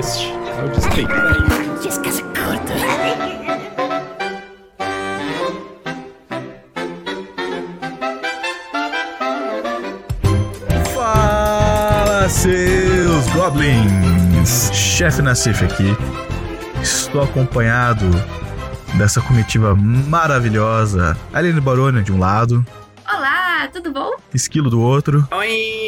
este é o Disclaimer. Descansa curta. Fala, seus goblins! Chefe Nassif aqui. Estou acompanhado dessa comitiva maravilhosa. Aline Baroni de um lado, Olá, tudo bom? Esquilo do outro. Oi!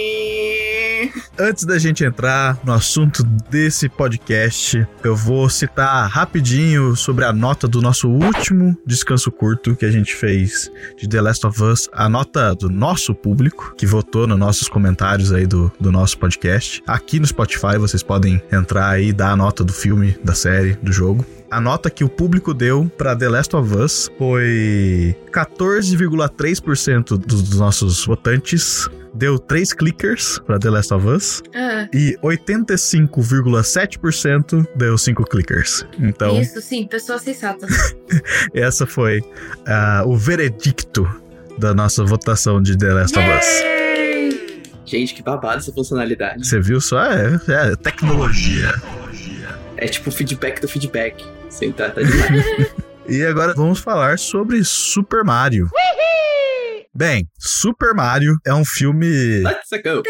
Antes da gente entrar no assunto desse podcast, eu vou citar rapidinho sobre a nota do nosso último descanso curto que a gente fez de The Last of Us, a nota do nosso público que votou nos nossos comentários aí do, do nosso podcast. Aqui no Spotify vocês podem entrar aí e dar a nota do filme, da série, do jogo. A nota que o público deu para The Last of Us foi 14,3% dos dos nossos votantes deu 3 clickers para The Last of Us Ah, e 85,7% deu 5 clickers. Então, Isso, sim, pessoas sensatas. essa foi ah, o veredicto da nossa votação de The Last of Us. Gente, que babado essa funcionalidade. Você viu só? É, é tecnologia. É tipo o feedback do feedback. Tá, tá demais. E agora vamos falar sobre Super Mario. Bem, Super Mario é um filme. Let's go!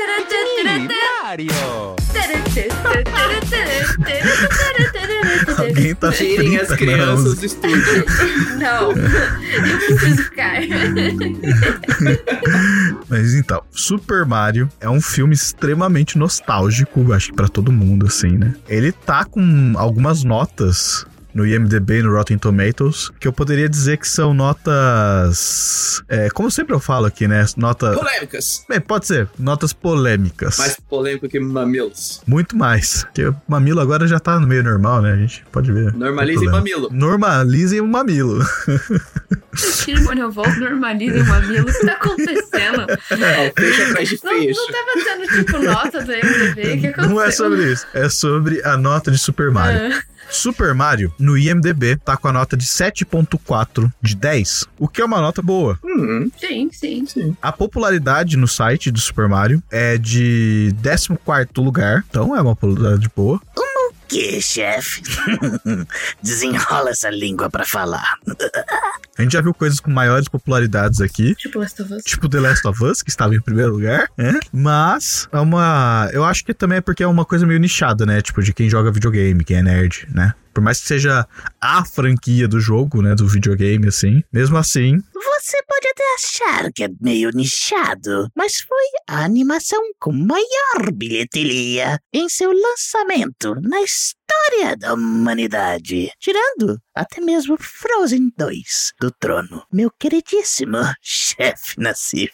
Mario! Alguém tá Tirem as frita, crianças não. do estúdio. Não, eu preciso ficar. Mas então, Super Mario é um filme extremamente nostálgico, acho que pra todo mundo, assim, né? Ele tá com algumas notas no IMDB e no Rotten Tomatoes, que eu poderia dizer que são notas. É, como sempre eu falo aqui, né? Nota. Polêmicas. Bem, pode ser, notas polêmicas. Mais polêmico que mamilos. Muito mais. Porque o mamilo agora já tá no meio normal, né? A gente pode ver. Normalizem Não mamilo. Normalizem o mamilo. Quando eu volto, normaliza o mamilo. O que tá acontecendo? Não, fecha atrás de Não, fecho. não tava tendo, tipo, nota do MDB. O que aconteceu? Não é sobre isso. É sobre a nota de Super Mario. Ah, Super Mario, no IMDB, tá com a nota de 7.4 de 10, o que é uma nota boa. Hum, sim, sim. sim. A popularidade no site do Super Mario é de 14º lugar, então é uma popularidade boa. Que, chefe? Desenrola essa língua pra falar. A gente já viu coisas com maiores popularidades aqui, Tipo Last of Us. tipo The Last of Us, que estava em primeiro lugar, né? Mas é uma. Eu acho que também é porque é uma coisa meio nichada, né? Tipo, de quem joga videogame, quem é nerd, né? Por mais que seja a franquia do jogo, né? Do videogame, assim. Mesmo assim, Você pode até achar que é meio nichado, mas foi a animação com maior bilheteria em seu lançamento na história da humanidade, tirando até mesmo Frozen 2 do trono. Meu queridíssimo chefe Nassif.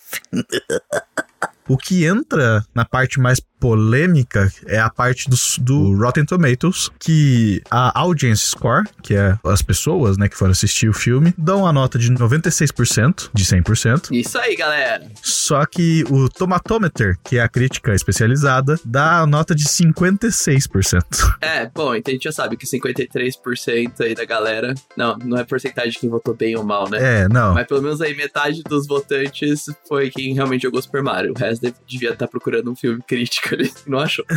O que entra na parte mais polêmica é a parte do, do Rotten Tomatoes, que a audience score, que é as pessoas, né, que foram assistir o filme, dão a nota de 96% de 100%. Isso aí, galera. Só que o Tomatometer, que é a crítica especializada, dá a nota de 56%. É, bom, então a gente já sabe que 53% aí da galera. Não, não é porcentagem de quem votou bem ou mal, né? É, não. Mas pelo menos aí metade dos votantes foi quem realmente jogou Super Mario. O resto devia estar procurando um filme crítico ali. Não achou?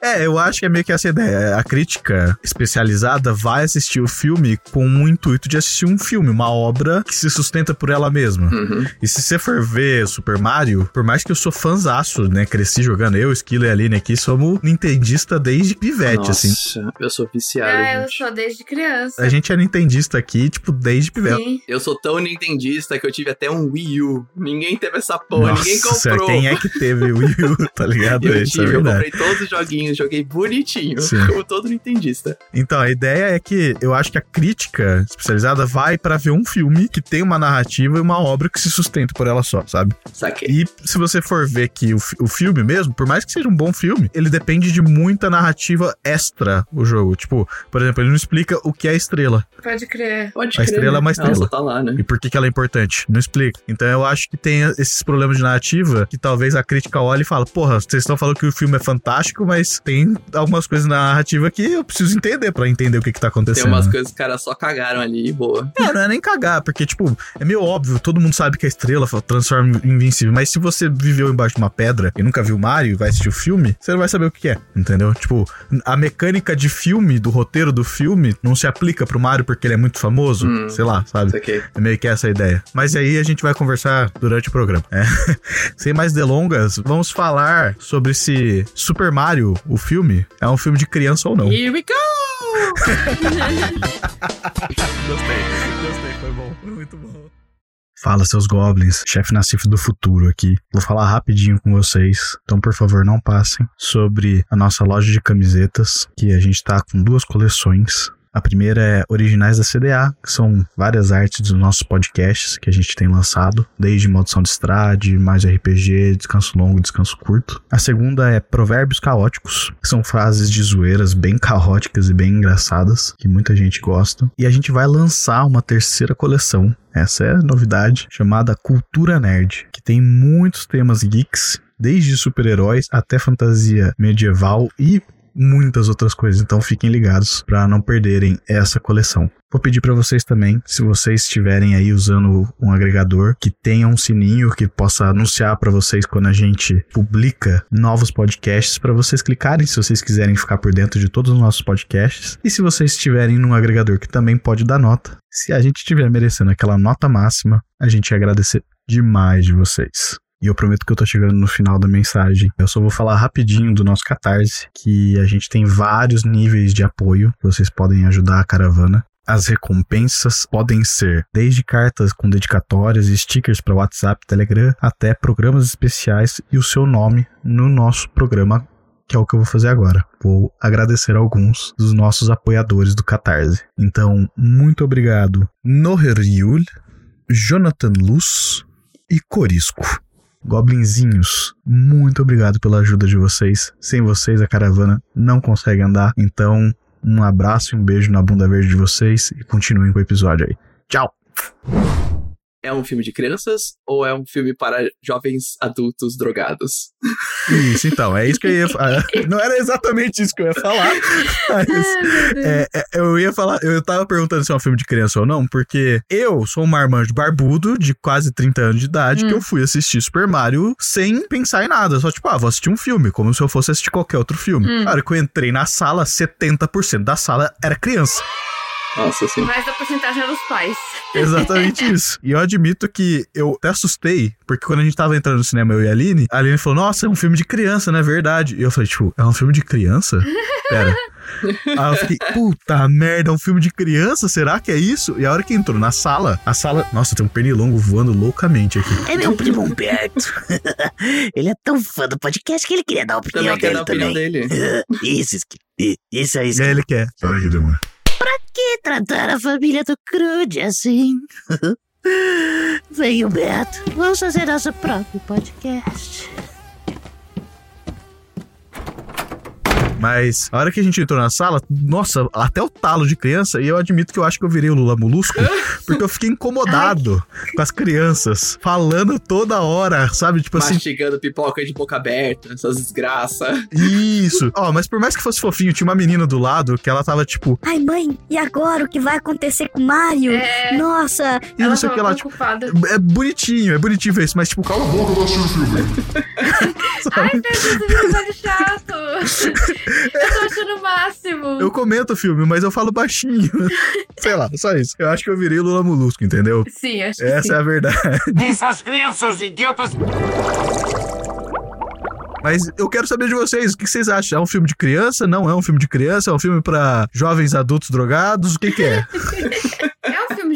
É, eu acho que é meio que essa ideia. A crítica especializada vai assistir o filme com o intuito de assistir um filme, uma obra que se sustenta por ela mesma. Uhum. E se você for ver Super Mario, por mais que eu sou fãzaço, né? Cresci jogando, eu, Esquilo e Aline aqui, somos nintendista desde pivete, Nossa, assim. eu sou viciado, Ah, eu sou desde criança. A gente é nintendista aqui, tipo, desde pivete. Sim. Eu sou tão nintendista que eu tive até um Wii U. Ninguém teve essa porra, ninguém Nossa, comprou. quem é que teve o Wii U, tá ligado? Eu Isso é tive, eu comprei todos os joguinhos, joguei bonitinho, Sim. como todo nintendista. Então, a ideia é que eu acho que a crítica especializada vai pra ver um filme que tem uma narrativa e uma obra que se sustenta por ela só, sabe? Saquei. E se você for ver que o, o filme mesmo, por mais que seja um bom filme, ele depende de muita narrativa extra o jogo. Tipo, por exemplo, ele não explica o que é estrela Pode crer. Pode A crer, estrela é uma né? estrela. Ela só tá lá, né? e por que, que ela é importante. Não explica. Então eu acho que tem esses problemas de narrativa que talvez a crítica olhe e fala, porra, vocês estão falando que o filme é fantástico, mas tem algumas coisas na narrativa que eu preciso entender pra entender o que que tá acontecendo. Tem umas coisas que os caras só cagaram ali boa. É, não é nem cagar, porque, tipo, é meio óbvio, todo mundo sabe que a estrela transforma em invencível, mas se você viveu embaixo de uma pedra e nunca viu Mario e vai assistir o filme, você não vai saber o que é, entendeu? Tipo, a mecânica de filme, do roteiro do filme, não se aplica pro Mario porque ele é muito famoso, Hum. sei lá, sabe? Aqui. É meio que essa a ideia. Mas aí a gente vai conversar durante o programa. É. Sem mais delongas, vamos falar sobre se Super Mario, o filme, é um filme de criança ou não. Here we go! Gostei, gostei, foi bom, foi muito bom. Fala, seus goblins, chefe Nassif do futuro aqui. Vou falar rapidinho com vocês, então por favor não passem, sobre a nossa loja de camisetas, que a gente tá com duas coleções. A primeira é Originais da CDA, que são várias artes dos nossos podcasts que a gente tem lançado, desde Maldição de Estrade, mais RPG, Descanso Longo, Descanso Curto. A segunda é Provérbios Caóticos, que são frases de zoeiras bem caóticas e bem engraçadas, que muita gente gosta. E a gente vai lançar uma terceira coleção, essa é a novidade, chamada Cultura Nerd, que tem muitos temas geeks, desde super-heróis até fantasia medieval e muitas outras coisas, então fiquem ligados para não perderem essa coleção. Vou pedir para vocês também, se vocês estiverem aí usando um agregador que tenha um sininho que possa anunciar para vocês quando a gente publica novos podcasts, para vocês clicarem se vocês quiserem ficar por dentro de todos os nossos podcasts. E se vocês estiverem num agregador que também pode dar nota, se a gente estiver merecendo aquela nota máxima, a gente ia agradecer demais de vocês. E eu prometo que eu tô chegando no final da mensagem. Eu só vou falar rapidinho do nosso Catarse, que a gente tem vários níveis de apoio que vocês podem ajudar a caravana. As recompensas podem ser desde cartas com dedicatórias e stickers para WhatsApp, Telegram, até programas especiais e o seu nome no nosso programa, que é o que eu vou fazer agora. Vou agradecer alguns dos nossos apoiadores do Catarse. Então, muito obrigado Noheriul, Jonathan Luz e Corisco. Goblinzinhos, muito obrigado pela ajuda de vocês. Sem vocês, a caravana não consegue andar. Então, um abraço e um beijo na bunda verde de vocês e continuem com o episódio aí. Tchau! É um filme de crianças ou é um filme para jovens adultos drogados? Isso, então, é isso que eu ia falar. Não era exatamente isso que eu ia falar, mas é, é, eu ia falar, eu tava perguntando se é um filme de criança ou não, porque eu sou um marmanjo barbudo de quase 30 anos de idade que eu fui assistir Super Mario sem pensar em nada, só tipo, ah, vou assistir um filme, como se eu fosse assistir qualquer outro filme. Na hora que eu entrei na sala, 70% da sala era criança. Nossa, sim. Mas a porcentagem era os pais. Exatamente isso. E eu admito que eu até assustei, porque quando a gente tava entrando no cinema, eu e a Aline, a Aline falou: Nossa, é um filme de criança, não é verdade? E eu falei: Tipo, é um filme de criança? Pera. Aí eu fiquei, puta merda, é um filme de criança? Será que é isso? E a hora que entrou na sala, a sala. Nossa, tem um pernilongo voando loucamente aqui. É meu primo Humberto. ele é tão fã do podcast que ele queria dar a opinião Também quer dar dele a opinião também. dele. Isso, isso, isso é isso. E aí ele quer. Peraí que demora. Que tratar a família do Crude assim? Vem, Humberto. Vamos fazer nosso próprio podcast. Mas a hora que a gente entrou na sala, nossa, até o talo de criança, e eu admito que eu acho que eu virei o Lula Molusco, porque eu fiquei incomodado com as crianças falando toda hora, sabe? Tipo assim, Mastigando pipoca de boca aberta, essas desgraças. isso. Ó, mas por mais que fosse fofinho, tinha uma menina do lado que ela tava tipo, Ai, mãe, e agora o que vai acontecer com o Mario? É, Nossa, e ela não sei o que lá, tipo, é bonitinho, é bonitinho ver isso, mas tipo, Cala a boca, eu tô assistindo o filme. Ai, Pedro, você viu velho chato. Eu tô achando o máximo. eu comento o filme, mas eu falo baixinho. Sei lá, só isso. Eu acho que eu virei o Lula Molusco, entendeu? Sim, acho que Essa sim. é a verdade. Essas crianças idiotas. Mas eu quero saber de vocês, o que vocês acham? É um filme de criança? Não é um filme de criança? É um filme pra jovens adultos drogados? O que que é?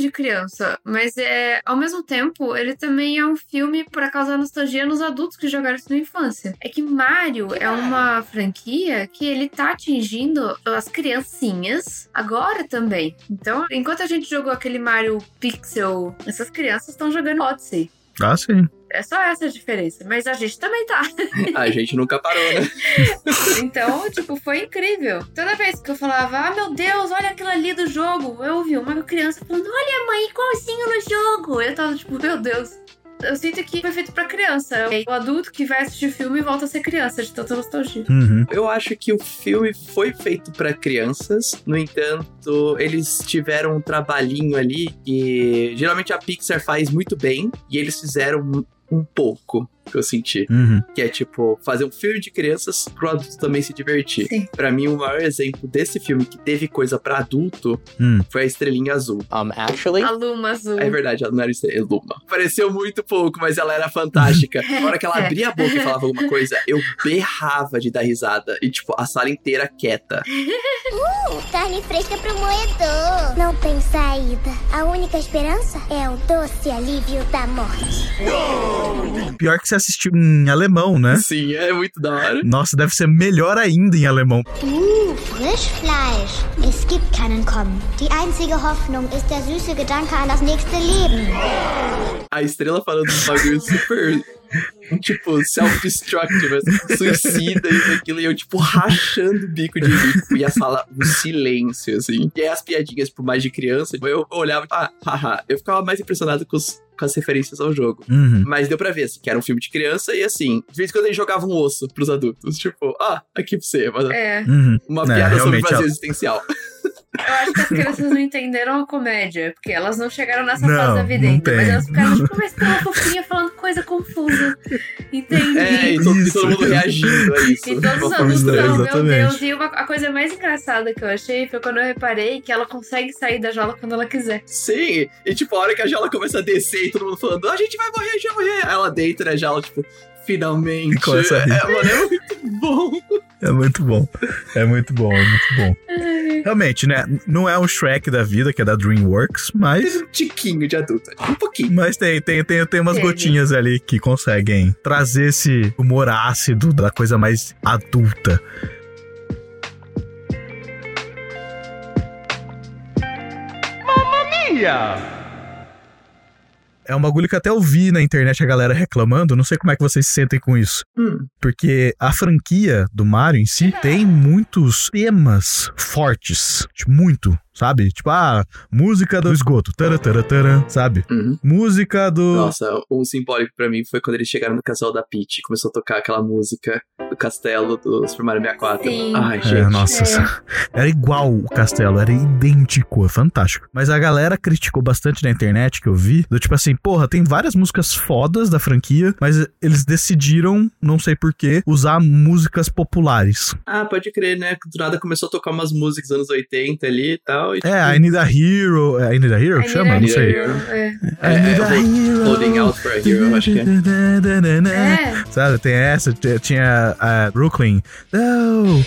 De criança, mas é ao mesmo tempo ele também é um filme para causar nostalgia nos adultos que jogaram isso na infância. É que Mario é uma franquia que ele tá atingindo as criancinhas agora também. Então, enquanto a gente jogou aquele Mario Pixel, essas crianças estão jogando Odyssey. Ah, sim. É só essa a diferença, mas a gente também tá. A gente nunca parou, né? Então, tipo, foi incrível. Toda vez que eu falava, ah, meu Deus, olha aquilo ali do jogo, eu ouvi uma criança falando, olha, mãe, igualzinho no jogo. Eu tava tipo, meu Deus, eu sinto que foi feito pra criança. O adulto que vai assistir o filme volta a ser criança, de tanta nostalgia. Uhum. Eu acho que o filme foi feito pra crianças, no entanto, eles tiveram um trabalhinho ali que geralmente a Pixar faz muito bem e eles fizeram um- pouco que eu senti. Uhum. Que é tipo, fazer um filme de crianças pro adulto também se divertir. Sim. Pra mim, o maior exemplo desse filme que teve coisa pra adulto Hum. foi a Estrelinha Azul. Um, actually, A Luma Azul. É verdade, ela não era Estrela Luma. Pareceu muito pouco, mas ela era fantástica. Na hora que ela abria a boca e falava alguma coisa, eu berrava de dar risada. E, tipo, a sala inteira quieta. Carne fresca pro moedor. Não tem saída. A única esperança é o doce alívio da morte. Pior que você assistiu em alemão, né? Sim, é muito da hora. Nossa, deve ser melhor ainda em alemão. Uh, Frischfleisch. Es gibt keinen Kommen. Die einzige Hoffnung ist der süße Gedanke an das nächste Leben. A estrela falando um bagulho super. Tipo, self-destructive, assim, suicida e aquilo, e eu, tipo, rachando o bico de rico. E a sala, um silêncio, assim. E aí as piadinhas, por mais de criança, eu olhava, ah, haha. Eu ficava mais impressionado com, os- com as referências ao jogo. Uhum. Mas deu pra ver, assim, que era um filme de criança e assim, de vez em quando eles jogavam um osso pros adultos. Tipo, ah, aqui pra você. Mas É, Uhum. uma É, piada sobre realmente, vazio ela- existencial. Eu acho que as crianças não entenderam a comédia, porque elas não chegaram nessa Não, fase da vida ainda. tem. Mas elas ficaram, tipo, mas tem uma fofinha falando coisa confusa. Entendi. É, e todo, Isso. todo mundo reagindo a isso. E todos os adultos não, meu. Deus. E uma, a coisa mais engraçada que eu achei foi quando eu reparei que ela consegue sair da jaula quando ela quiser. Sim, e tipo, a hora que a jaula começa a descer e todo mundo falando, a gente vai morrer, a gente vai morrer. Aí ela deita na jaula, tipo, finalmente. E começa a rir. É, mano, é muito bom. É muito bom. É muito bom, é muito bom. Realmente, né? Não é um Shrek da vida, que é da DreamWorks, mas. Teve um tiquinho de adulto, um pouquinho. Mas tem, tem, tem, tem umas gotinhas ali que conseguem trazer esse humor ácido da coisa mais adulta. É um bagulho que até eu vi na internet a galera reclamando, não sei como é que vocês se sentem com isso. Hum, Porque a franquia do Mario em si tem muitos temas fortes. Tipo, muito, sabe? Tipo, ah, música do esgoto. Tara, tara, tara, sabe? uhum. Música do. Nossa, um simbólico pra mim foi quando eles chegaram no castelo da Peach e começou a tocar aquela música do castelo do Super Mario 64. Sim. Ai, É, gente. nossa, era igual o castelo, era idêntico, é fantástico. Mas a galera criticou bastante na internet que eu vi, do tipo assim, porra, tem várias músicas fodas da franquia, mas eles decidiram, não sei porquê, usar músicas populares. Ah, pode crer, né? Do nada começou a tocar umas músicas dos anos 80 ali e tal. E, tipo, É, I Need a Hero, é I Need a Hero que I chama? Não need a sei. hero, É. É, I Need é, a Hero. Holding Out for a Hero, eu acho que é. É, Sabe, tem essa, tinha a Brooklyn. No,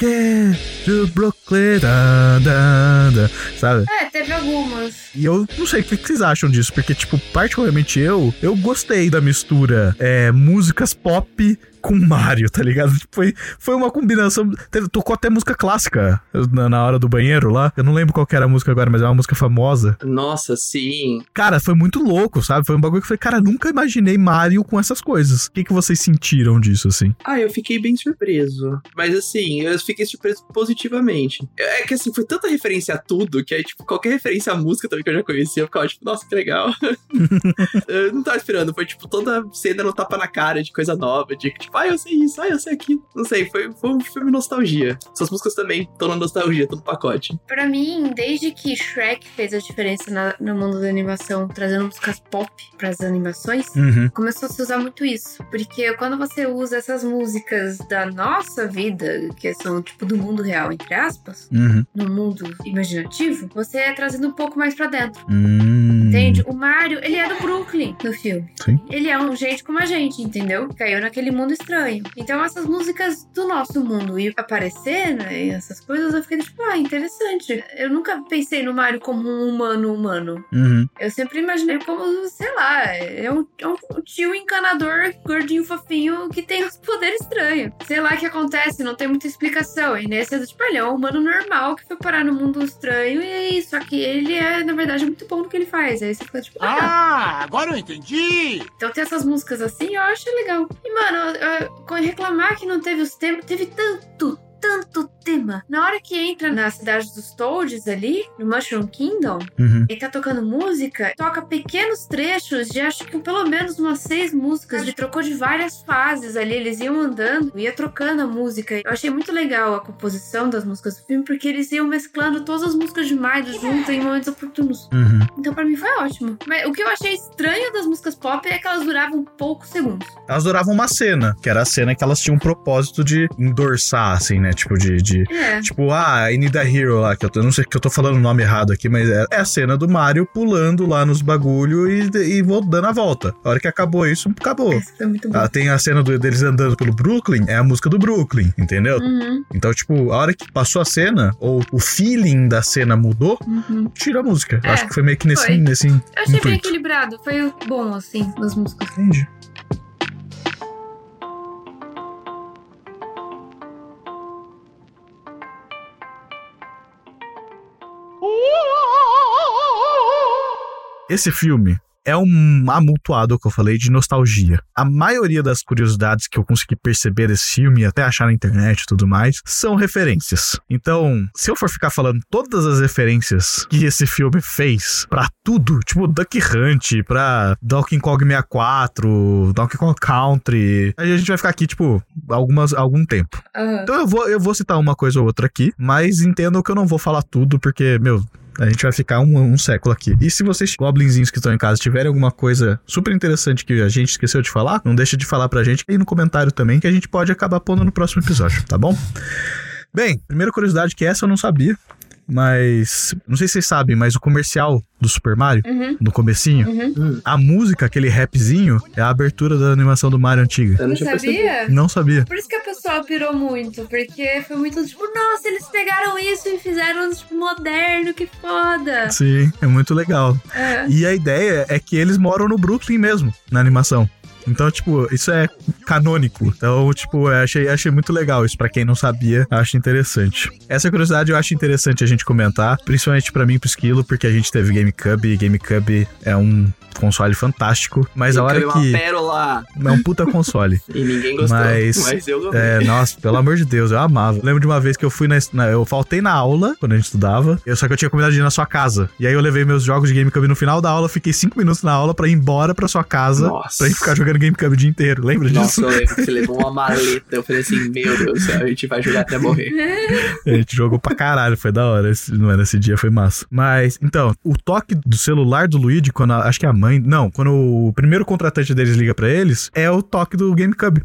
get to Brooklyn. Da, da, da, sabe? é, teve algumas. E eu não sei o que vocês acham disso, porque, tipo, particularmente eu, eu gostei da mistura é, músicas pop com Mario, tá ligado? Foi, foi uma combinação. teve- tocou até música clássica na, na hora do banheiro lá. Eu não lembro qual que era a música agora, mas é uma música famosa. Nossa, sim. Cara, foi muito louco, sabe? Foi um bagulho que foi, cara, nunca imaginei Mario com essas coisas. O que, que vocês sentiram disso, assim? Ah, eu fiquei bem surpreso. Mas assim, eu fiquei surpreso positivamente. É que assim, foi tanta referência a tudo que aí, tipo, qualquer referência à música também que eu já conhecia, eu ficava, tipo, nossa, que legal. eu não tava esperando, foi tipo toda cena no tapa na cara de coisa nova, de tipo, ah, eu sei isso, ah, eu sei aquilo. Não sei, foi, foi um filme nostalgia. Essas músicas também estão na nostalgia, estão no pacote. Pra mim, desde que Shrek fez a diferença na- no mundo da animação, trazendo músicas pop pras animações, Uhum. começou a se usar muito isso. Porque quando você usa essas músicas da nossa vida, que são tipo do mundo real, entre aspas, Uhum. no mundo imaginativo, você é trazendo um pouco mais pra dentro. Hum. Entende? O Mario, ele é do Brooklyn no filme. Sim. Ele é um gente como a gente, entendeu? Caiu naquele mundo estranho. Então essas músicas do nosso mundo e aparecer, né, e essas coisas, eu fiquei tipo, ah, interessante. Eu nunca pensei no Mario como um humano humano. Uhum. Eu sempre imaginei como, sei lá, é um, é um tio encanador, gordinho, fofinho, que tem uns poderes estranhos. Sei lá o que acontece, não tem muita explicação. E nesse é do tipo, ele é um humano normal que foi parar no mundo estranho e é isso. Só que ele é, na verdade, muito bom no que ele faz. Aí você fica tipo, ah, Ah, agora eu entendi! então tem essas músicas assim, eu acho legal. E, mano, eu- eu- reclamar que não teve os temas, teve tanto, tanto tema. Na hora que entra na cidade dos Toads ali, no Mushroom Kingdom, Uhum. ele tá tocando música, toca pequenos trechos de acho que pelo menos umas seis músicas. Ele trocou de várias fases ali, eles iam andando, ia trocando a música. Eu achei muito legal a composição das músicas do filme, porque eles iam mesclando todas as músicas de Mario junto em momentos oportunos. Uhum. Então pra mim foi ótimo. Mas o que eu achei estranho das músicas pop é que elas duravam poucos segundos. Elas duravam uma cena, que era a cena que elas tinham um propósito de endorçar, assim, né? Tipo, de. de- É. Tipo, ah, I Need a Hero lá, que eu, tô- não sei que eu tô falando o nome errado aqui, mas é, é a cena do Mario pulando lá nos bagulho e, e vou dando a volta. A hora que acabou isso, acabou. Ah, tem a cena do- deles andando pelo Brooklyn, é a música do Brooklyn, entendeu? Uhum, Então, tipo, a hora que passou a cena, ou o feeling da cena mudou, uhum. tira a música. É, acho que foi meio que nesse, foi. nesse Eu achei bem intuito. equilibrado. Foi bom, assim, nas músicas. Entendi. Esse filme é um amultuado que eu falei de nostalgia. A maioria das curiosidades que eu consegui perceber desse filme, até achar na internet e tudo mais, são referências. Então, se eu for ficar falando todas as referências que esse filme fez pra tudo, tipo Duck Hunt, pra Donkey Kong 64, Donkey Kong Country, aí a gente vai ficar aqui, tipo, algumas, algum tempo. Aham. Então eu vou, eu vou citar uma coisa ou outra aqui, mas entendam que eu não vou falar tudo, porque, meu. A gente vai ficar um, um século aqui. E se vocês, goblinzinhos que estão em casa, tiverem alguma coisa super interessante que a gente esqueceu de falar, não deixa de falar pra gente aí no comentário também, que a gente pode acabar pondo no próximo episódio, tá bom? Bem, primeira curiosidade que essa eu não sabia, mas não sei se vocês sabem, mas o comercial do Super Mario, Uhum. no comecinho, Uhum. a música, aquele rapzinho, é a abertura da animação do Mario antiga. Eu não Não sabia? Não sabia. Por isso que a pessoa pirou muito, porque foi muito tipo, nossa, eles pegaram isso e fizeram tipo moderno, que foda. Sim, é muito legal. É. E a ideia é que eles moram no Brooklyn mesmo, na animação. Então, tipo, isso é canônico. Então, tipo, eu achei, achei muito legal isso. Pra quem não sabia, acho interessante. Essa curiosidade eu acho interessante a gente comentar, principalmente pra mim e pro Esquilo, porque a gente teve GameCube e GameCube é um console fantástico. Mas a hora Foi uma que. pérola. É um puta console. E ninguém gostou. Mas- Mas, eu gostei. É, nossa, pelo amor de Deus, eu amava. Lembro de uma vez que eu fui na, na- Eu faltei na aula, quando a gente estudava. Eu, só que eu tinha combinado de ir na sua casa. E aí eu levei meus jogos de GameCube no final da aula, fiquei cinco minutos na aula pra ir embora pra sua casa. Nossa. Pra ir ficar jogando GameCube o dia inteiro. Lembra Nossa, disso? eu lembro que você levou uma maleta. Eu falei assim, meu Deus do céu, a gente vai jogar até morrer. A gente jogou pra caralho, foi da hora. Esse, não era esse dia, foi massa. Mas, então, o toque do celular do Luigi, quando a- acho que a mãe. Não, quando o primeiro contratante deles liga pra eles, é o toque do GameCube.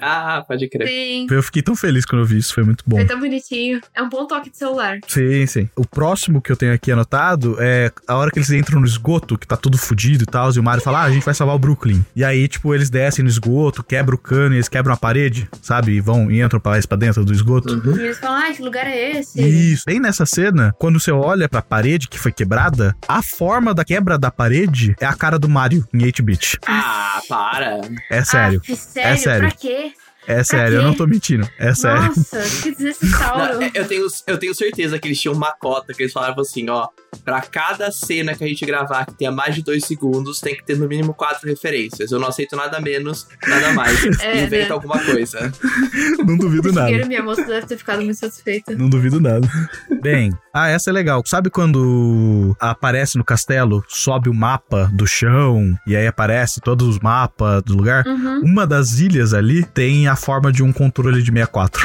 Ah, pode crer. Sim. Eu fiquei tão feliz quando eu vi isso, foi muito bom. Foi tão bonitinho. É um bom toque de celular. Sim, sim. O próximo que eu tenho aqui anotado é a hora que eles entram no esgoto, que tá tudo fudido e tal, e o Mario fala, ah, a gente vai salvar o Brooklyn. E aí, tipo, eles descem no esgoto, quebram o cano, e eles quebram a parede, sabe? E vão e entram pra, pra dentro do esgoto. Uhum. E eles falam, ai, que lugar é esse? Isso. Bem nessa cena, quando você olha pra parede que foi quebrada, a forma da quebra da parede é a cara do Mario em 8-bit. Ah, para. É sério. Ah, sério? É sério. Pra quê? É sério, eu não tô mentindo. É sério. Nossa, que desnecessário. Não, eu, tenho, eu tenho certeza que eles tinham uma cota que eles falavam assim, ó. Pra cada cena que a gente gravar que tenha mais de dois segundos, tem que ter no mínimo quatro referências. Eu não aceito nada menos, nada mais. É, Inventa né? alguma coisa. Não duvido nada. Shigeru Miyamoto deve ter ficado muito satisfeita. Não duvido nada. Bem, ah, essa é legal. Sabe quando aparece no castelo, sobe o mapa do chão e aí aparece todos os mapas do lugar? Uhum. Uma das ilhas ali tem a forma de um controle de 64.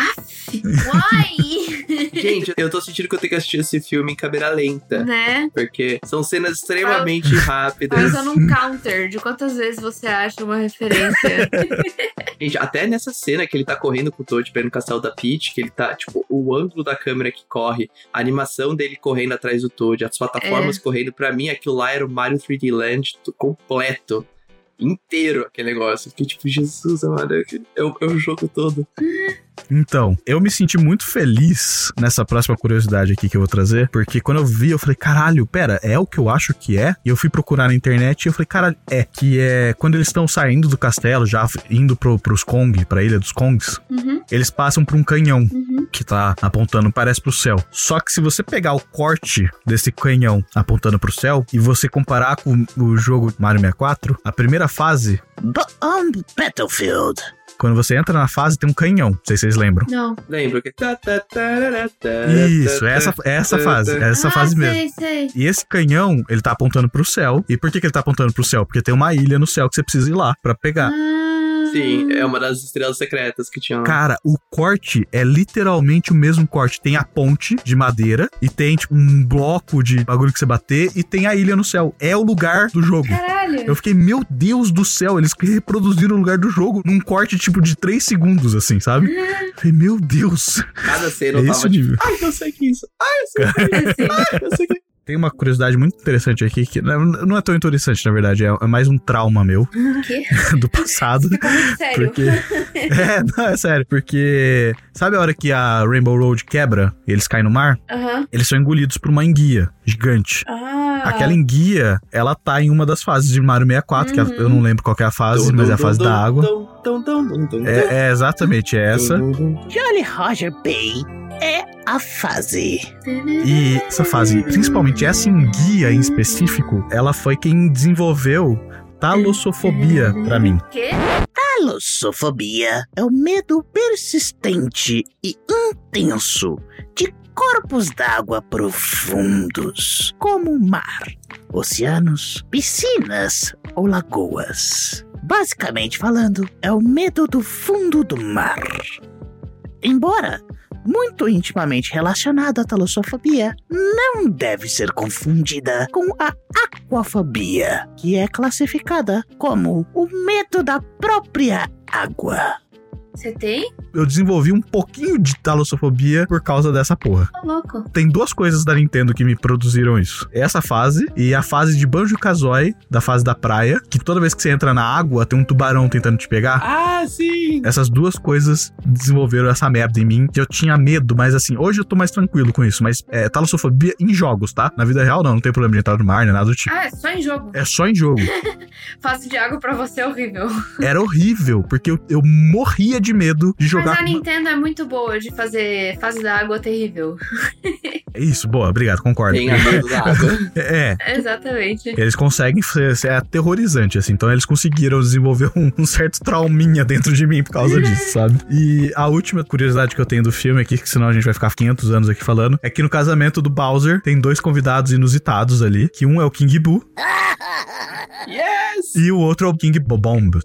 Uai! Gente, eu tô sentindo que eu tenho que assistir esse filme em câmera lenta. né? Porque são cenas extremamente rápidas. Faz um counter de quantas vezes você acha uma referência. Gente, até nessa cena que ele tá correndo com o Toad pra ir no castelo da Peach, que ele tá, tipo, o ângulo da câmera que corre, a animação dele correndo atrás do Toad, as plataformas correndo, pra mim aquilo lá era o Mario 3D Land completo. Inteiro aquele negócio. Fiquei tipo, Jesus, mano, é o, é o jogo todo. Então, eu me senti muito feliz nessa próxima curiosidade aqui que eu vou trazer, porque quando eu vi, eu falei, caralho, pera, é o que eu acho que é? E eu fui procurar na internet e eu falei, caralho, é. Que é quando eles estão saindo do castelo, já indo pro, pros Kong, pra ilha dos Kongs, Uhum, eles passam por um canhão uhum. que tá apontando, parece pro céu. Só que se você pegar o corte desse canhão apontando pro céu e você comparar com o jogo Mario 64, a primeira fase But on Battlefield, Quando você entra na fase, tem um canhão. Não sei se vocês lembram. Não. Lembro que. Isso, é essa, é essa fase. É essa ah, fase mesmo. sei, sei. E esse canhão, ele tá apontando pro céu. E por que, que ele tá apontando pro céu? Porque tem uma ilha no céu que você precisa ir lá pra pegar. Ah. Sim, é uma das estrelas secretas que tinham. Cara, o corte é literalmente o mesmo corte. Tem a ponte de madeira e tem, tipo, um bloco de bagulho que você bater e tem a ilha no céu. É o lugar do jogo. Caralho. Eu fiquei, meu Deus do céu, eles reproduziram o lugar do jogo num corte, tipo, de 3 segundos, assim, sabe? Eu falei, meu Deus. Cada cena É eu tava nível. tipo, ai, eu sei que isso. Ai, eu sei que isso. Ai, eu sei que Tem uma curiosidade muito interessante aqui, que não é tão interessante, na verdade, é é mais um trauma meu O quê? do passado. Ficou muito sério. Porque. É, não, é sério. Porque. Sabe a hora que a Rainbow Road quebra e eles caem no mar? Aham. Eles são engolidos por uma enguia gigante. Ah. Aquela enguia, ela tá em uma das fases de Mario 64, que é- eu não lembro qual que é a fase, mas é a fase da água. É, é exatamente essa. Jolly Roger Bay é a fase. E essa fase, principalmente essa enguia em específico, ela foi quem desenvolveu talossofobia pra mim. Quê? Talossofobia é o medo persistente e intenso de corpos d'água profundos, como o mar, oceanos, piscinas ou lagoas. Basicamente falando, é o medo do fundo do mar. Embora muito intimamente relacionado à talossofobia, não deve ser confundida com a aquafobia, que é classificada como o medo da própria água. Você tem? Eu desenvolvi um pouquinho de talossofobia por causa dessa porra. Tô louco. Tem duas coisas da Nintendo que me produziram isso. Essa fase e a fase de Banjo-Kazooie, da fase da praia, que toda vez que você entra na água, tem um tubarão tentando te pegar. Ah, sim! Essas duas coisas desenvolveram essa merda em mim, que eu tinha medo, mas assim, hoje eu tô mais tranquilo com isso. Mas é talossofobia em jogos, tá? Na vida real, não, não tem problema de entrar no mar, nem nada do tipo. Ah, é só em jogo. É só em jogo. Fase de água pra você é horrível. Era horrível, porque eu, eu morria de medo de Mas jogar. a Nintendo é muito boa de fazer fase da água terrível. É Isso, boa, obrigado, concordo. Tem a medo da água. É, Exatamente. Eles conseguem ser, ser aterrorizante, assim. Então eles conseguiram desenvolver um, um certo trauminha dentro de mim por causa disso, sabe? E a última curiosidade que eu tenho do filme aqui, que senão a gente vai ficar 500 anos aqui falando, é que no casamento do Bowser tem dois convidados inusitados ali, que um é o King Boo Yes! e o outro é o King Bobomb.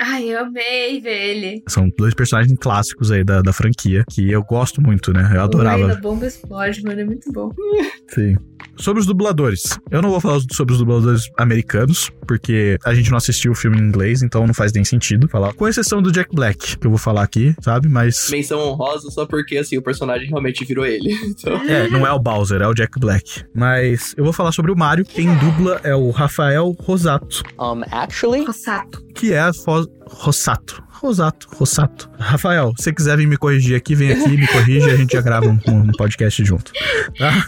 Ai, eu amei ver ele. São dois personagens clássicos aí da, da franquia, que eu gosto muito, né? Eu O rei da adorava. bomba explode, mano. É muito bom. Sim. Sobre os dubladores. Eu não vou falar sobre os dubladores americanos, porque a gente não assistiu o filme em inglês, então não faz nem sentido falar. Com exceção do Jack Black, que eu vou falar aqui, sabe? Mas. Menção honrosa só porque, assim, o personagem realmente virou ele. Então, É, não é o Bowser, é o Jack Black. Mas eu vou falar sobre o Mario. Quem dubla é o Rafael Rosato, Um, actually, Rossato. que é a voz. Rosato. Rosato, Rosato. Rafael, se quiser vir me corrigir aqui, vem aqui, me corrige a gente já grava um, um podcast junto. Tá?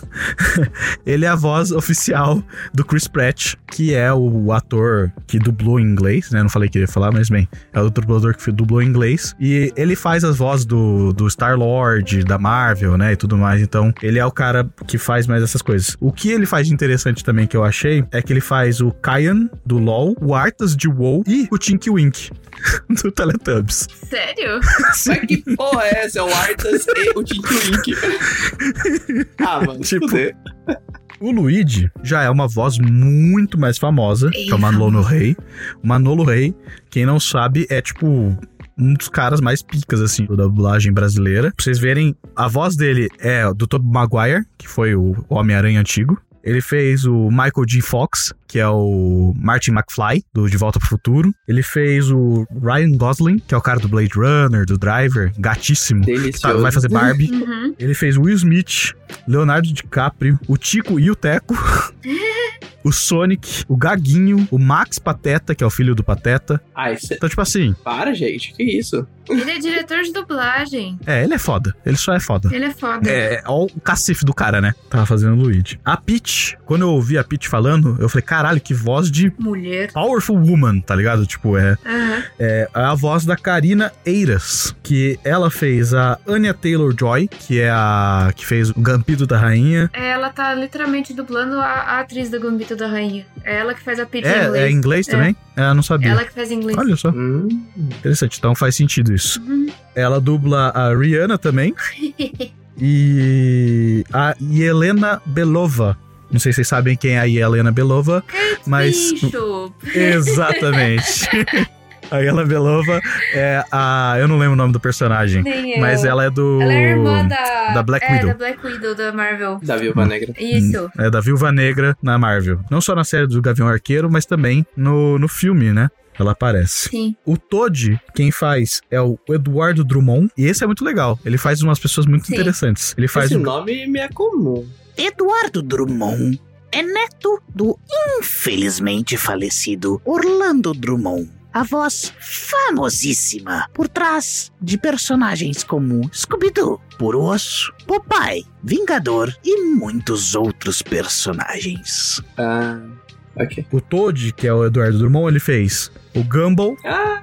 Ele é a voz oficial do Chris Pratt, que é o ator que dublou em inglês, né? Não falei que ia falar, mas bem, é o dublador que dublou em inglês. E ele faz as vozes do, do Star-Lord, da Marvel, né? E tudo mais. Então, ele é o cara que faz mais essas coisas. O que ele faz de interessante também que eu achei é que ele faz o Kyan do LoL, o Arthas de WoW e o Tinky Wink do Teletubbies. Sério? Sim. mas que porra é essa? É o Arthas e o Tinky Wink. ah, mano, Tipo, fuder. O Luigi já é uma voz muito mais famosa, que é o Manolo Rey. O Manolo Rey, quem não sabe, é tipo um dos caras mais picas, assim, da dublagem brasileira. Pra vocês verem, a voz dele é do Tobey Maguire, que foi o Homem-Aranha antigo. Ele fez o Michael G. Fox, que é o Martin McFly, do De Volta pro Futuro. Ele fez o Ryan Gosling, que é o cara do Blade Runner, do Driver, gatíssimo. Sabe, Delicioso. vai fazer Barbie. Uhum. Ele fez Will Smith, Leonardo DiCaprio, o Tico e o Teco, o Sonic, o Gaguinho, o Max Pateta, que é o filho do Pateta. Ai, cê... Então, tipo assim, para, gente. Que isso? Ele é diretor de dublagem. é, ele é foda. Ele só é foda. Ele é foda. É, ó o cacife do cara, né? Tava fazendo o Luigi. A Peach, quando eu ouvi a Peach falando, eu falei, caralho, que voz de Mulher. Powerful Woman, tá ligado? Tipo, é, Aham. é a voz da Karina Eiras, que ela fez a Anya Taylor-Joy, que é a que fez o Gampido da Rainha. Ela tá literalmente dublando a, a atriz da Gambito Da Rainha. É ela que faz a em É, inglês. é em inglês É. também? É, não sabia. Ela que faz em inglês. Olha só, Hum, interessante. Então faz sentido isso. Uhum. Ela dubla a Rihanna também. e a Yelena Belova. Não sei se vocês sabem quem é a Yelena Belova, mas. Bicho! Exatamente. a Yelena Belova é a. Eu não lembro o nome do personagem, Nem eu. mas ela é do. Ela é irmã da... da Black é, Widow. da Black Widow da Marvel. da Viúva Negra. Isso. É da Viúva Negra na Marvel. Não só na série do Gavião Arqueiro, mas também no, no filme, né? Ela aparece. Sim. O Toad, quem faz é o Eduardo Drummond. E esse é muito legal. Ele faz umas pessoas muito Sim. interessantes. Ele faz Esse um- nome me é comum. Eduardo Drummond é neto do infelizmente falecido Orlando Drummond. A voz famosíssima por trás de personagens como Scooby-Doo, Puro Osso, Popeye, Vingador e muitos outros personagens. Ah, ok. O Toad, que é o Eduardo Drummond, ele fez o Gumball. Ah,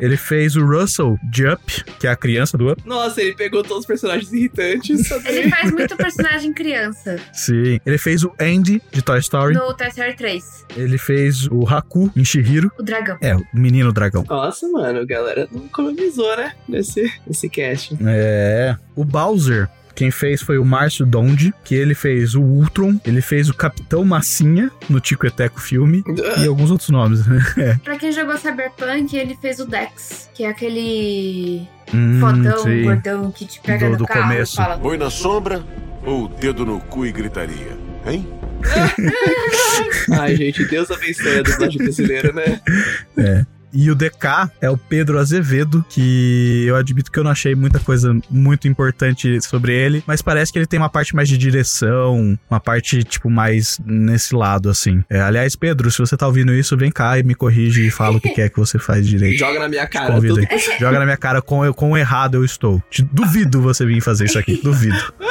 Ele fez o Russell de Up, que é a criança do Up. nossa, ele pegou todos os personagens irritantes. Ele faz muito personagem criança Sim. Ele fez o Andy de Toy Story. no Toy Story 3. Ele fez o Haku em Shihiro. O dragão. É, o menino dragão. Nossa, mano, a galera não economizou, né? Nesse, nesse cast. É. O Bowser. Quem fez foi o Márcio Donde, que ele fez o Ultron, ele fez o Capitão Massinha no Tico e Teco filme e alguns outros nomes. né? Pra quem jogou Cyberpunk, ele fez o Dex, que é aquele Hum, fodão, sim. gordão que te pega Do- no do carro começo. e fala. Boi na sombra ou dedo no cu e gritaria? Hein? Ai, gente, Deus abençoe a dublagem brasileira, né? E o DK é o Pedro Azevedo, que eu admito que eu não achei muita coisa muito importante sobre ele, mas parece que ele tem uma parte mais de direção, uma parte, tipo, mais nesse lado, assim. É, aliás, Pedro, se você tá ouvindo isso, vem cá e me corrige e fala o que é que você faz direito. Joga na minha cara. convido Tudo... Joga na minha cara quão, quão errado eu estou. Te duvido você vir fazer isso aqui. Duvido.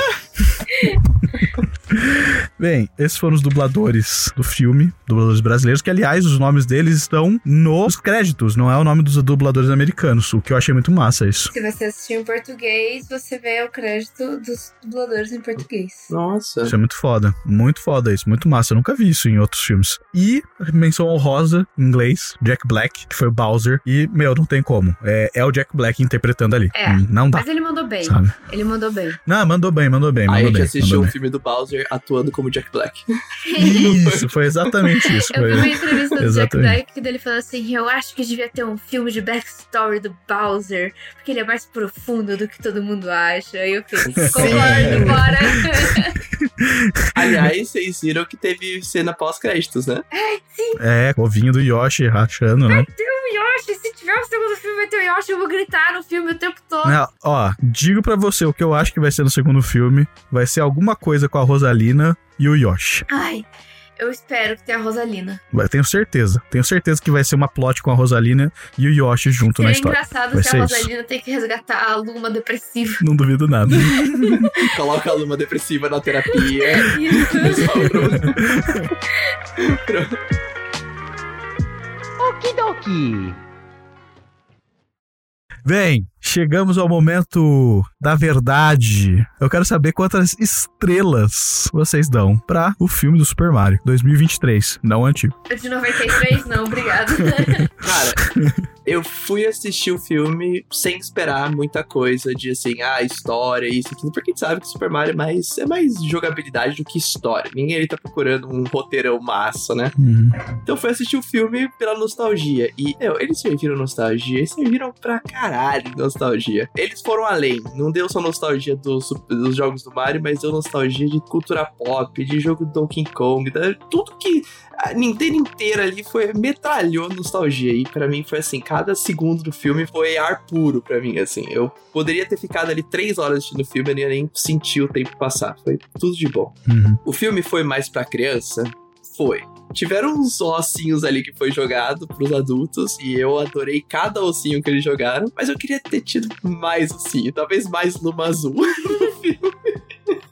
Bem, esses foram os dubladores do filme, dubladores brasileiros, que aliás, os nomes deles estão nos créditos, não é o nome dos dubladores americanos, o que eu achei muito massa isso. Se você assistir em português, você vê o crédito dos dubladores em português. Nossa. Isso é muito foda, muito foda isso, muito massa. Eu nunca vi isso em outros filmes. E menção honrosa em inglês, Jack Black, que foi o Bowser. E, meu, não tem como. É, é o Jack Black interpretando ali. É. Hum, Não dá, Mas ele mandou bem. sabe? Ele mandou bem. Não, mandou bem, mandou bem, Aí a mandou gente bem. assistiu mandou um filme do Bowser atuando como Jack Black. Isso, foi exatamente isso. Eu Foi... vi uma entrevista do Jack Exatamente. Black que dele falou assim: Eu acho que devia ter um filme de backstory do Bowser, porque ele é mais profundo do que todo mundo acha. Aí eu fiquei, concordo, bora. Aliás, vocês viram que teve cena pós-créditos, né? É, ovinho do Yoshi rachando, né? o Yoshi, um segundo filme, vai ter o Yoshi, eu vou gritar no filme o tempo todo. Não, ó, digo pra você o que eu acho que vai ser no segundo filme. Vai ser alguma coisa com a Rosalina e o Yoshi. Ai, eu espero que tenha a Rosalina. Vai, tenho certeza. Tenho certeza que vai ser uma plot com a Rosalina e o Yoshi junto na Seria história. engraçado Vai se a isso. Rosalina tem que resgatar a Luma depressiva. Não duvido nada. Coloca a Luma depressiva na terapia. Isso. Okidoki. Bem, chegamos ao momento da verdade. Eu quero saber quantas estrelas vocês dão pra o filme do Super Mario 2023, não antigo. De 93, não, obrigado. Cara, eu fui assistir o filme sem esperar muita coisa de assim, ah, história, isso, aquilo, porque a gente sabe que Super Mario é mais, é mais jogabilidade do que história. Ninguém ali tá procurando um roteirão massa, né? Uhum. Então eu fui assistir o filme pela nostalgia. E, meu, eles serviram nostalgia, eles serviram pra caralho nostalgia. Eles foram além. Não deu só nostalgia dos, dos jogos do Mario, mas deu nostalgia de cultura pop, de jogo do Donkey Kong, da- tudo que a Nintendo inteira ali foi metralhou nostalgia. E pra mim foi assim, cada segundo do filme foi ar puro pra mim, assim. Eu poderia ter ficado ali três horas assistindo o filme e ia nem sentir o tempo passar. Foi tudo de bom. Uhum. O filme foi mais pra criança? Foi. Tiveram uns ossinhos ali que foi jogado pros adultos e eu adorei cada ossinho que eles jogaram, mas eu queria ter tido mais ossinho, talvez mais Luma Azul no filme.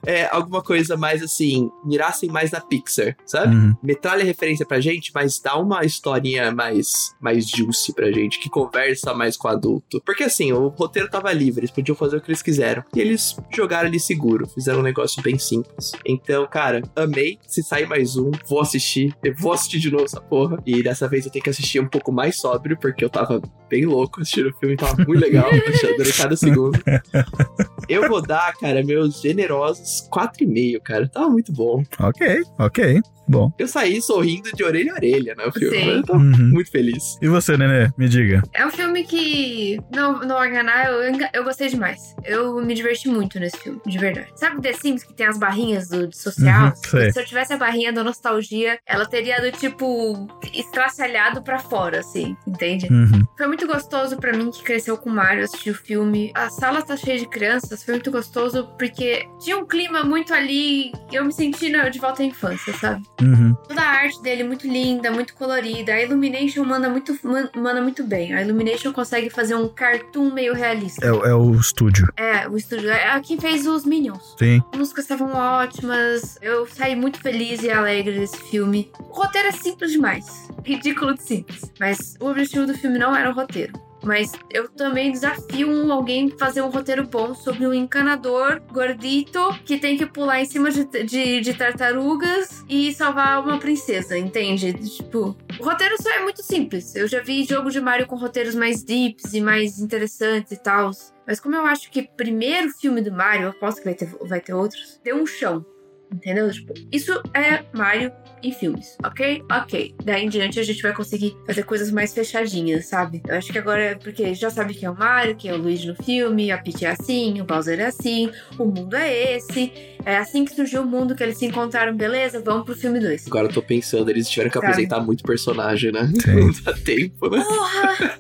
É, alguma coisa mais assim, mirassem mais na Pixar, sabe? Uhum. Metralha é referência pra gente, mas dá uma historinha mais, mais juicy pra gente, que conversa mais com o adulto. Porque assim, o roteiro tava livre, eles podiam fazer o que eles quiseram. E eles jogaram ali seguro, fizeram um negócio bem simples. Então, cara, amei. Se sair mais um, vou assistir. Eu vou assistir de novo essa porra. E dessa vez eu tenho que assistir um pouco mais sóbrio, porque eu tava bem louco assistindo o filme, tava muito legal, adorei cada segundo. Eu vou dar, cara, meus generosos 4,5, cara. Tava muito bom. Ok, ok. Bom. Eu saí sorrindo de orelha a orelha, né? O filme. Sim. Eu tava Uhum. muito feliz. E você, Nenê? Me diga. É um filme que, não, não vou enganar, eu, eu gostei demais. Eu me diverti muito nesse filme, de verdade. Sabe The Sims que tem as barrinhas do, de social? Uhum, sei. Se eu tivesse a barrinha da nostalgia, ela teria do tipo estraçalhado pra fora, assim, entende? Uhum. Foi muito gostoso pra mim que cresceu com o Mario assistir o filme. A sala tá cheia de crianças, foi muito gostoso porque tinha um clima muito ali. Eu me senti de volta à infância, sabe? Uhum. Toda a arte dele é muito linda, muito colorida. A Illumination manda muito, man- manda muito bem. A Illumination consegue fazer um cartoon meio realista. É, o- é o estúdio. É, o estúdio. É a quem fez os Minions. Sim. As músicas estavam ótimas. Eu saí muito feliz e alegre desse filme. O roteiro é simples demais. Ridículo de simples. Mas o objetivo do filme não era o roteiro. Mas eu também desafio alguém fazer um roteiro bom sobre um encanador gordito que tem que pular em cima de, de, de tartarugas e salvar uma princesa, entende? Tipo, o roteiro só é muito simples. Eu já vi jogo de Mario com roteiros mais deeps e mais interessantes e tal. Mas como eu acho que primeiro filme do Mario, aposto que vai ter, vai ter outros, deu um chão. Entendeu? Tipo, isso é Mario em filmes, ok? Ok. Daí em diante a gente vai conseguir fazer coisas mais fechadinhas, sabe? Eu acho que agora é porque já sabe quem é o Mario, quem é o Luigi no filme, a Peach é assim, o Bowser é assim, o mundo é esse. É assim que surgiu o mundo, que eles se encontraram, beleza? Vamos pro filme 2. Agora eu tô pensando, eles tiveram que Sabe? apresentar muito personagem, né? Sim. Não dá tempo, né? Porra!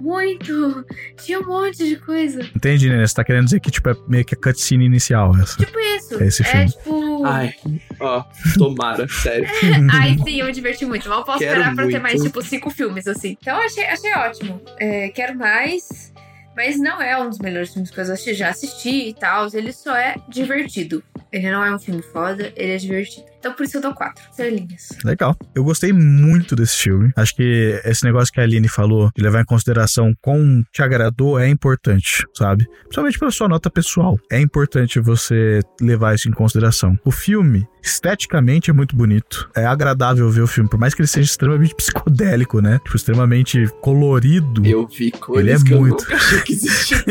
Muito! Tinha um monte de coisa. Entendi, Nenê? Você tá querendo dizer que, tipo, é meio que a cutscene inicial, essa. Tipo isso. Esse é filme. tipo. Ai, ó, tomara, sério. Ai, sim, eu me diverti muito. Mal posso Quero esperar pra ter muito. mais, tipo, cinco filmes, assim. Então, eu achei, achei ótimo. É, quero mais. Mas não é um dos melhores filmes que eu assisti, já assisti e tal. Ele só é divertido. Ele não é um filme foda, ele é divertido. Então, por isso eu dou quatro estrelinhas. Legal. Eu gostei muito desse filme. Acho que esse negócio que a Aline falou, de levar em consideração como te agradou, é importante, sabe? Principalmente pela sua nota pessoal. É importante você levar isso em consideração. O filme, esteticamente, é muito bonito. É agradável ver o filme, por mais que ele seja extremamente psicodélico, né? Tipo, extremamente colorido. Eu vi cores Ele é que muito. eu nunca achei que existiam.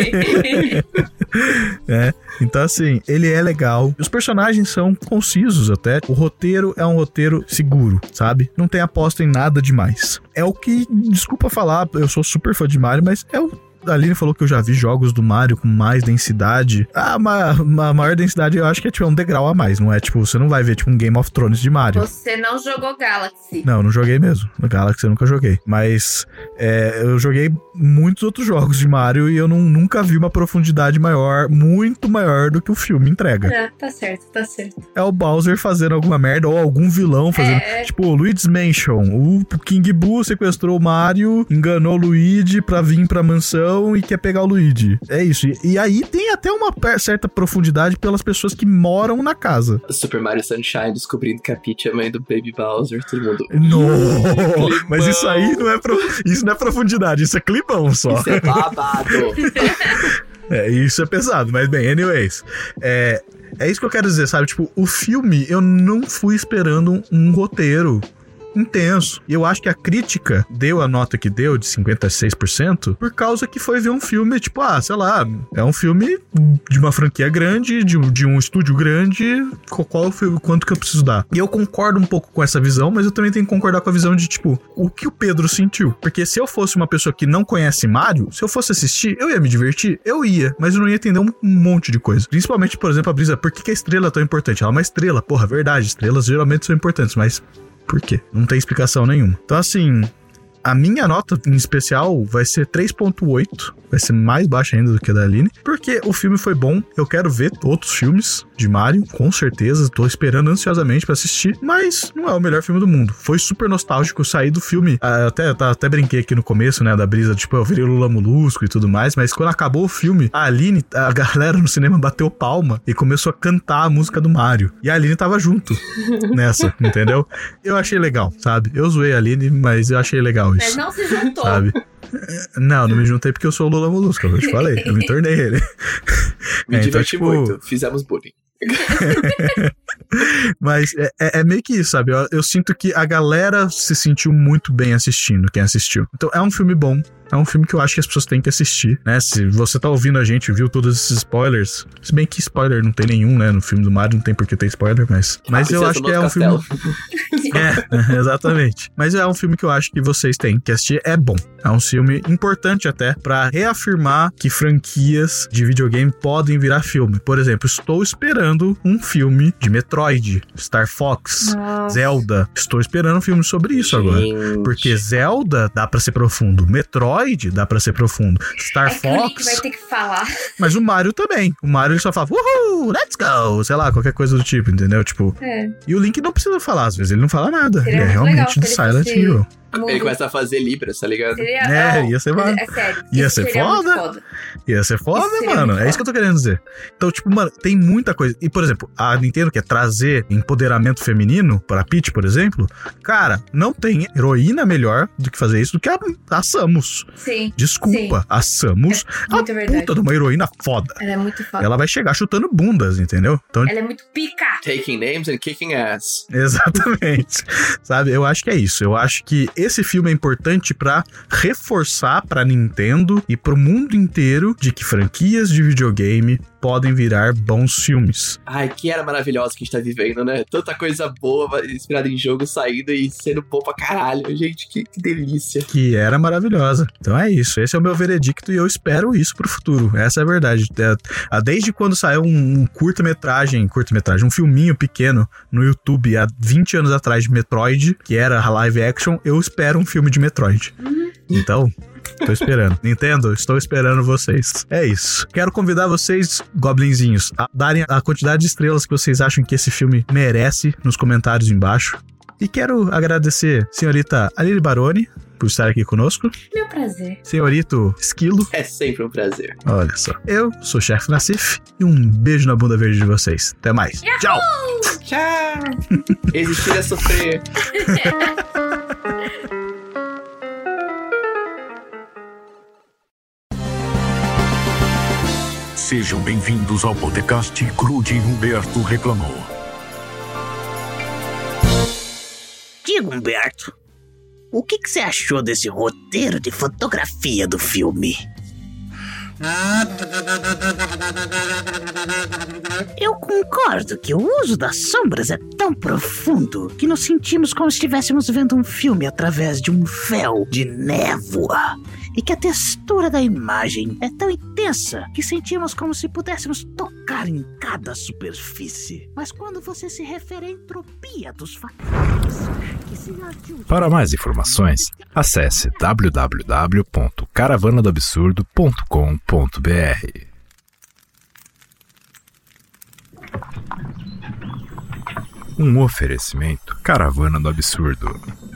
É, então assim, ele é legal. Os personagens são concisos até. O roteiro é um roteiro seguro, sabe? Não tem aposta em nada demais. É o que, desculpa falar, eu sou super fã de Mario, mas é o a Aline falou que eu já vi jogos do Mario com mais densidade. Ah, uma, uma maior densidade eu acho que é tipo um degrau a mais, não é? Tipo, você não vai ver tipo um Game of Thrones de Mario. Você não jogou Galaxy. Não, não joguei mesmo. No Galaxy eu nunca joguei. Mas é, eu joguei muitos outros jogos de Mario e eu não, nunca vi uma profundidade maior, muito maior do que o filme entrega. É, tá certo, tá certo. É o Bowser fazendo alguma merda ou algum vilão fazendo. É. Tipo, o Luigi's Mansion. O King Boo sequestrou o Mario, enganou o Luigi pra vir pra mansão e quer pegar o Luigi. É isso. E, e aí tem até uma certa profundidade pelas pessoas que moram na casa. Super Mario Sunshine descobrindo que a Peach é mãe do Baby Bowser, todo mundo. Não! Mas isso aí não é, pro- isso não é profundidade, isso é climão só. Isso é babado. É, isso é pesado, mas bem, anyways. É, é isso que eu quero dizer, sabe? Tipo, o filme, eu não fui esperando um, um roteiro intenso. E eu acho que a crítica deu a nota que deu, de 56%, por causa que foi ver um filme, tipo, ah, sei lá, é um filme de uma franquia grande, de, um- de um estúdio grande, qual, foi quanto que eu preciso dar. E eu concordo um pouco com essa visão, mas eu também tenho que concordar com a visão de, tipo, o que o Pedro sentiu. Porque se eu fosse uma pessoa que não conhece Mario, se eu fosse assistir, eu ia me divertir? Eu ia, mas eu não ia entender um monte de coisa. Principalmente, por exemplo, a brisa, por que, que a estrela é tão importante? Ela é uma estrela, porra, verdade, estrelas geralmente são importantes, mas por quê? Não tem explicação nenhuma. Então, assim, A minha nota, em especial, vai ser 3.8. Vai ser mais baixa ainda do que a da Aline. Porque o filme foi bom. Eu quero ver outros filmes de Mario, com certeza. Tô esperando ansiosamente pra assistir. Mas não é o melhor filme do mundo. Foi super nostálgico. Saí do filme. ah, Até, tá- até brinquei aqui no começo, né? Da brisa. Tipo, eu virei Lula Molusco e tudo mais. Mas quando acabou o filme, a Aline, a galera no cinema bateu palma e começou a cantar a música do Mario. E a Aline tava junto nessa, entendeu? Eu achei legal, sabe? Eu zoei a Aline, mas eu achei legal Mas isso. não se juntou. Sabe? Não, não me juntei porque eu sou o Lula Molusco, eu te falei. Eu me tornei ele. Me É, então, diverti tipo, muito. Fizemos bullying. Mas é, é- é meio que isso, sabe? Eu, eu sinto que a galera se sentiu muito bem assistindo, quem assistiu. Então é um filme bom. É um filme que eu acho que as pessoas têm que assistir, né? Se você tá ouvindo a gente, viu todos esses spoilers. Se bem que spoiler não tem nenhum, né? No filme do Mario não tem por que ter spoiler, mas. Mas eu Princesa acho que é um Nosso filme. Castelo. É, exatamente. Mas é um filme que eu acho que vocês têm que assistir. É bom. É um filme importante até pra reafirmar que franquias de videogame podem virar filme. Por exemplo, estou esperando um filme de Metroid, Star Fox, Nossa. Zelda. Estou esperando um filme sobre isso agora. Gente. Porque Zelda dá pra ser profundo, Metroid dá pra ser profundo, Star É que Fox, vai ter que falar. mas o Mario também. O Mario ele só fala, uhul, let's go, sei lá, qualquer coisa do tipo, entendeu? Tipo, É. e o Link não precisa falar, às vezes ele não fala nada. Seria ele é realmente ele Silent Hill. Mundo. Ele começa a fazer Libras, tá ligado? Seria, É, não, ia ser mano. É sério. Ia ser foda. foda. Ia ser foda, Isso mano. É isso que eu tô querendo dizer. Então, tipo, mano, tem muita coisa. E, por exemplo, a Nintendo quer trazer empoderamento feminino pra Peach, por exemplo. Cara, não tem heroína melhor do que fazer isso do que a, a Samus. Sim. Desculpa, a Samus é muito a verdade. puta de uma heroína foda. Ela é muito foda. Ela vai chegar chutando bundas, entendeu? Então, Ela é muito pica. Taking names and kicking ass. Exatamente. Sabe? Eu acho que é isso. Eu acho que esse filme é importante pra reforçar pra Nintendo e pro mundo inteiro de que franquias de videogame podem virar bons filmes. Ai, que era maravilhosa que a gente tá vivendo, né? Tanta coisa boa inspirada em jogo saindo e sendo bom pra caralho. Gente, que, que delícia. Que era maravilhosa. Então é isso. Esse é o meu veredicto e eu espero isso pro futuro. Essa é a verdade. É, Desde quando saiu um, um curta-metragem, curta-metragem, um filminho pequeno no YouTube há 20 anos atrás de Metroid, que era live action, eu espero um filme de Metroid. Então, Tô esperando. Nintendo, estou esperando vocês. É isso. Quero convidar vocês, goblinzinhos, a darem a quantidade de estrelas que vocês acham que esse filme merece nos comentários embaixo. E quero agradecer senhorita Aline Baroni por estar aqui conosco. Meu prazer. Senhorito Esquilo, É sempre um prazer. olha só. Eu sou o chefe Nassif e um beijo na bunda verde de vocês. Até mais. Tchau! Tchau! Existir é sofrer. Sejam bem-vindos ao podcast Crude Humberto Reclamou. Diga, Humberto, o que, que você achou desse roteiro de fotografia do filme? Eu concordo que o uso das sombras é tão profundo que nos sentimos como se estivéssemos vendo um filme através de um véu de névoa. E que a textura da imagem é tão intensa que sentimos como se pudéssemos tocar em cada superfície. Mas quando você se refere à entropia dos fatores que Para mais informações, acesse www.caravanadoabsurdo.com.br. Um oferecimento Caravana do Absurdo.